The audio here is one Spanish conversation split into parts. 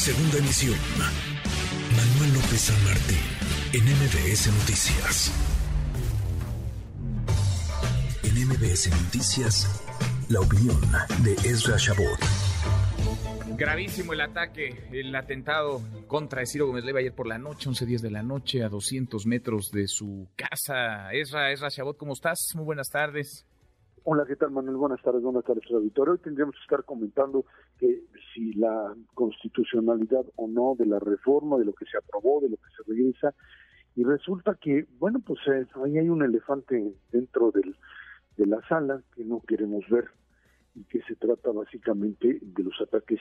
Segunda emisión. Manuel López San Martín, en MBS Noticias. En MBS Noticias, la opinión de Ezra Shabot. Gravísimo el ataque, el atentado contra Ciro Gómez Leiva ayer por la noche, 11 días de la noche, a 200 metros de su casa. Ezra, Ezra Shabot, ¿cómo estás? Muy buenas tardes. Hola, ¿qué tal Manuel? Buenas tardes, buenas tardes, auditorio. Hoy tendríamos que estar comentando que si la constitucionalidad o no de la reforma, de lo que se aprobó, de lo que se regresa, y resulta que, bueno, pues eh, ahí hay un elefante dentro del, de la sala que no queremos ver y que se trata básicamente de los ataques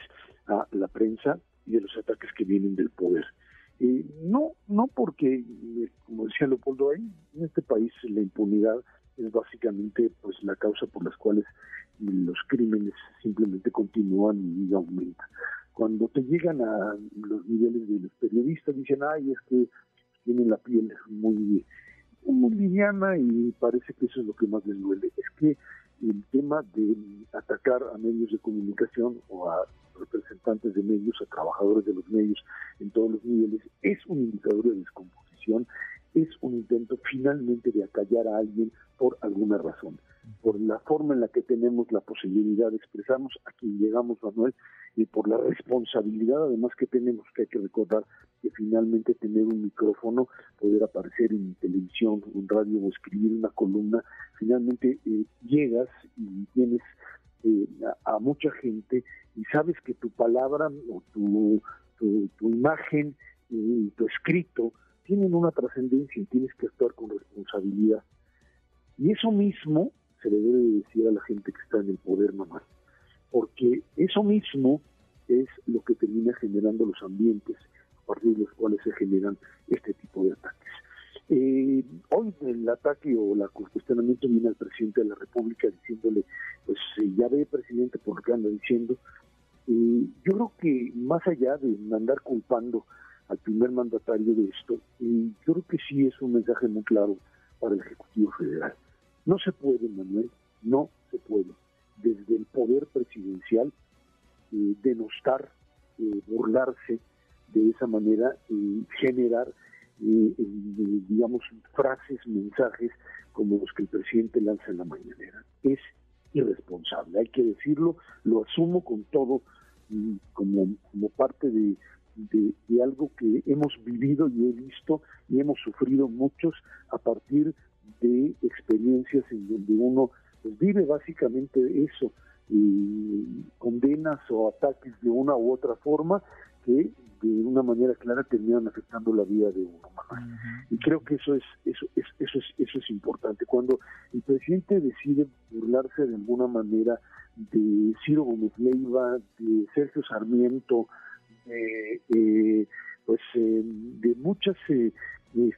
a la prensa y de los ataques que vienen del poder. Eh, no, no porque, como decía Leopoldo, ahí en este país la impunidad es básicamente pues la causa por las cuales los crímenes simplemente continúan y aumentan. Cuando te llegan a los niveles de los periodistas, dicen, ay, es que tienen la piel muy, muy liviana y parece que eso es lo que más les duele. Es que el tema de atacar a medios de comunicación o a representantes de medios, a trabajadores de los medios en todos los niveles, es un indicador de descomposición, es un intento finalmente de acallar a alguien por alguna razón, por la forma en la que tenemos la posibilidad de expresarnos a quien llegamos, Manuel, y por la responsabilidad además que tenemos, que hay que recordar que finalmente tener un micrófono, poder aparecer en televisión, en radio o escribir una columna, finalmente eh, llegas y tienes eh, a, mucha gente y sabes que tu palabra o tu, tu, imagen y tu escrito tienen una trascendencia y tienes que actuar con responsabilidad. Y eso mismo se le debe decir a la gente que está en el poder, mamá, porque eso mismo es lo que termina generando los ambientes a partir de los cuales se generan este tipo de ataques. Eh, hoy el ataque o el cuestionamiento viene al presidente de la República diciéndole, pues ya ve presidente por lo que anda diciendo. Eh, yo creo que más allá de andar culpando al primer mandatario de esto, y yo creo que sí es un mensaje muy claro para el Ejecutivo Federal. No se puede, Manuel, no se puede, desde el poder presidencial, eh, denostar, eh, burlarse de esa manera, y generar, eh, digamos, frases, mensajes como los que el presidente lanza en la mañanera. Es irresponsable, hay que decirlo, lo asumo con todo como, como parte de, de, algo que hemos vivido y he visto y hemos sufrido muchos a partir en donde uno pues, vive básicamente eso, y condenas o ataques de una u otra forma que de una manera clara terminan afectando la vida de uno. Y creo que eso es, eso, es, eso, es, eso es importante. Cuando el presidente decide burlarse de alguna manera de Ciro Gómez Leiva, de Sergio Sarmiento, eh, pues eh, de muchas eh,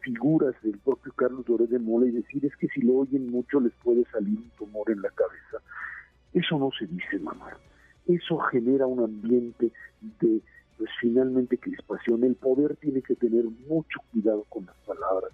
figuras del propio Carlos Doré de Mola y decir es que si lo oyen mucho les puede salir un tumor en la cabeza. Eso no se dice, mamá. Eso genera un ambiente de, pues finalmente crispación. El poder tiene que tener mucho cuidado con las palabras.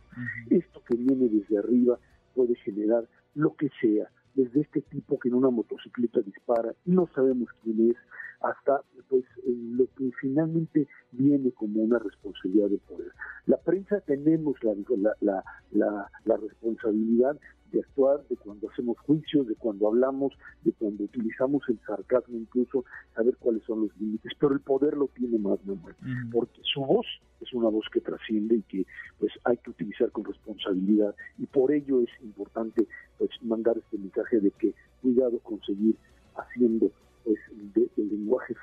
Esto que viene desde arriba puede generar lo que sea, desde este tipo que en una motocicleta dispara y no sabemos quién es, hasta pues lo que finalmente viene como una responsabilidad de poder. La prensa tenemos la, la, la, la, responsabilidad de actuar, de cuando hacemos juicios, de cuando hablamos, de cuando utilizamos el sarcasmo, incluso saber cuáles son los límites, pero el poder lo tiene más, Manuel, porque su voz es una voz que trasciende y que pues hay que utilizar con responsabilidad y por ello es importante pues mandar este mensaje de que cuidado con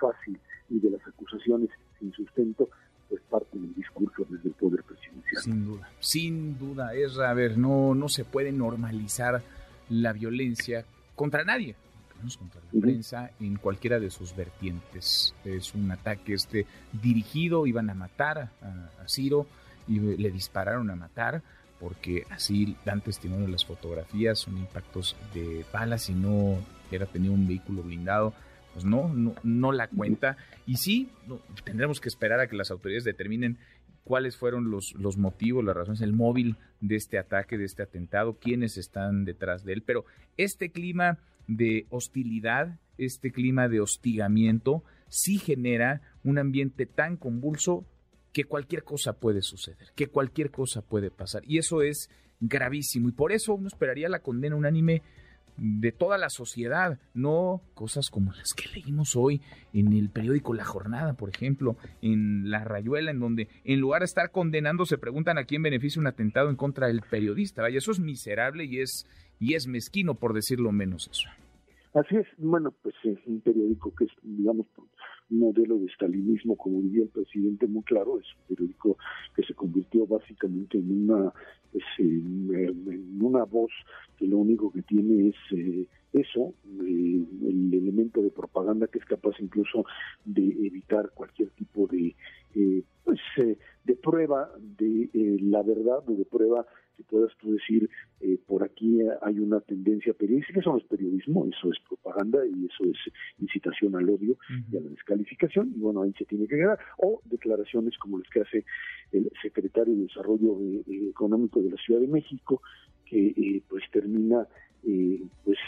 fácil y de las acusaciones sin sustento, pues parte del discurso desde el poder presidencial. Sin duda, sin duda, es, a ver, no, no se puede normalizar la violencia contra nadie, contra la prensa en cualquiera de sus vertientes. Es un ataque este dirigido, iban a matar a, a Ciro y le dispararon a matar porque así dan testimonio las fotografías, son impactos de balas y no era tener un vehículo blindado pues no, no, la cuenta. Y sí, tendremos que esperar a que las autoridades determinen cuáles fueron los, los motivos, las razones, el móvil de este ataque, de este atentado, quiénes están detrás de él. Pero este clima de hostilidad, este clima de hostigamiento, sí genera un ambiente tan convulso que cualquier cosa puede suceder, que cualquier cosa puede pasar. Y eso es gravísimo. Y por eso uno esperaría la condena unánime de toda la sociedad, no cosas como las que leímos hoy en el periódico La Jornada, por ejemplo, en La Rayuela, en donde en lugar de estar condenando se preguntan a quién beneficia un atentado en contra del periodista. Vaya, eso es miserable y es, y es mezquino, por decirlo menos eso. Así es, bueno, pues es un periódico que es, digamos, un modelo de stalinismo, como diría el presidente muy claro, es un periódico que se convirtió básicamente en una, pues, en, una voz que lo único que tiene es eh, eso, eh, el elemento de propaganda que es capaz incluso de evitar cualquier tipo de, eh, pues, de prueba de la verdad o de prueba que puedas tú decir, eh, por aquí hay una tendencia periodística, eso no es periodismo, eso es propaganda y eso es incitación al odio y a la descalificación, y bueno, ahí se tiene que quedar, o declaraciones como las que hace el secretario de Desarrollo eh, Económico de la Ciudad de México, que eh, pues termina, pues,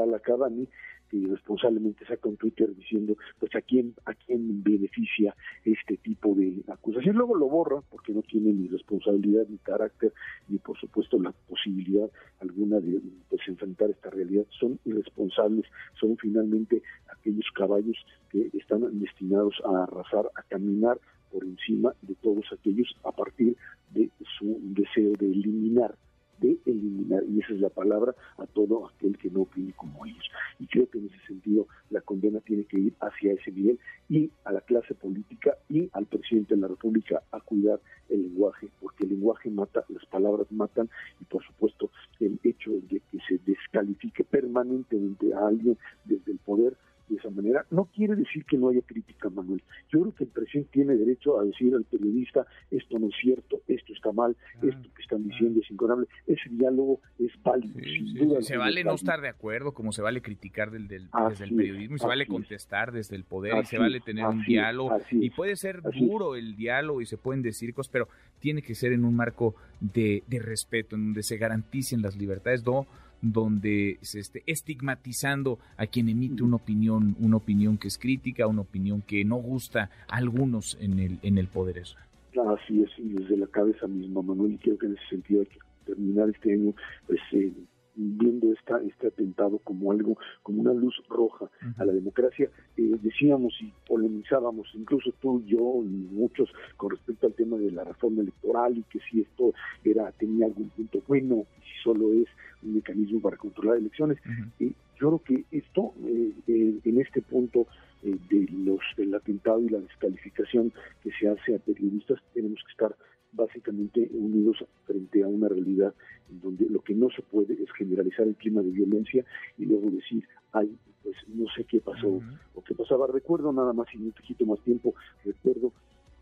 Fadlala Cavani, que irresponsablemente saca un Twitter diciendo pues a quién a quién beneficia este tipo de acusación luego lo borra porque no tiene ni responsabilidad ni carácter ni por supuesto la posibilidad alguna de pues, enfrentar esta realidad. Son irresponsables son finalmente aquellos caballos que están destinados a arrasar a caminar por encima de todos aquellos a partir de su deseo de eliminar de eliminar, y esa es la palabra, a todo aquel que no opine como ellos. Y creo que en ese sentido la condena tiene que ir hacia ese nivel y a la clase política y al presidente de la República a cuidar el lenguaje, porque el lenguaje mata, las palabras matan y por supuesto el hecho de que se descalifique permanentemente a alguien desde el poder de esa manera, no quiere decir que no haya crítica, Manuel. Yo creo que el presidente tiene derecho a decir al periodista, esto no es cierto, esto está mal, esto que están diciendo es inconable. Ese diálogo es válido, sin duda. Se vale no estar de acuerdo, como se vale criticar del, del desde el periodismo, y se vale contestar desde el poder, y se vale tener un diálogo, y puede ser duro el diálogo, y se pueden decir cosas, pero tiene que ser en un marco de, de respeto, en donde se garanticen las libertades, no donde se esté estigmatizando a quien emite una opinión, una opinión que es crítica, una opinión que no gusta a algunos en el, en el poder eso. Así es, y desde la cabeza misma, Manuel, y creo que en ese sentido hay que terminar este año pues, eh, viendo esta, este atentado como algo, como una luz roja a la democracia. Eh, decíamos y polemizábamos, incluso tú, yo y muchos, con respecto al tema de la reforma electoral y que si esto era tenía algún punto bueno, si solo es un mecanismo para controlar elecciones. y yo creo que esto, eh, eh, en este punto de los del atentado y la descalificación que se hace a periodistas, tenemos que estar básicamente unidos frente a una realidad en donde lo que no se puede es generalizar el clima de violencia y luego decir, ay, pues no sé qué pasó o qué pasaba. Recuerdo nada más, y no te quito más tiempo, recuerdo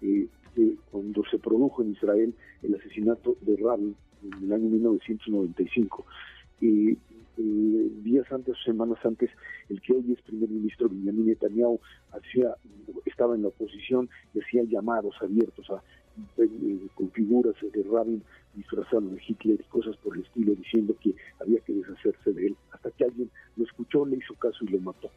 eh, que cuando se produjo en Israel el asesinato de Rabin en el año 1995, y eh, días antes o semanas antes, el que hoy es primer ministro Benjamin Netanyahu hacía, estaba en la oposición y hacía llamados abiertos a eh, con figuras de Rabin disfrazado de Hitler y cosas por el estilo, diciendo que había que deshacerse de él, hasta que alguien lo escuchó, le hizo caso y lo mató.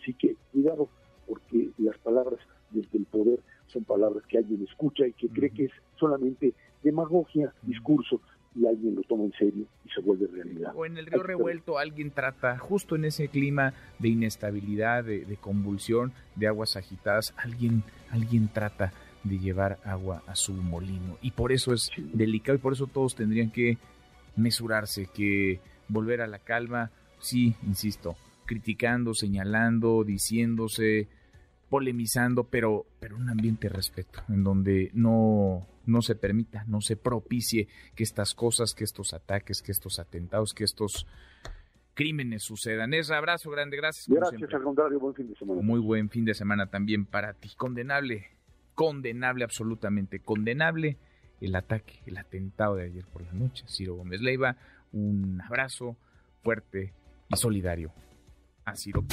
Así que cuidado, porque las palabras desde el poder son palabras que alguien escucha y que cree que es solamente demagogia, discurso, y alguien lo toma en serio alguien trata, justo en ese clima de inestabilidad, de, de convulsión, de aguas agitadas, alguien, alguien trata de llevar agua a su molino. Y por eso es delicado y por eso todos tendrían que mesurarse, que volver a la calma, sí, insisto, criticando, señalando, diciéndose, polemizando, pero, pero un ambiente de respeto, en donde no, no se permita, no se propicie que estas cosas, que estos ataques, que estos atentados, que estos crímenes sucedan. Es abrazo grande, gracias. Gracias, al contrario, buen fin de semana. Muy buen fin de semana también para ti. Condenable condenable, absolutamente condenable el ataque, el atentado de ayer por la noche. Ciro Gómez Leiva, un abrazo fuerte y solidario a Ciro.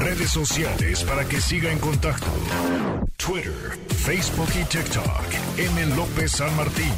Redes sociales para que siga en contacto: Twitter, Facebook y TikTok. M. López San Martín.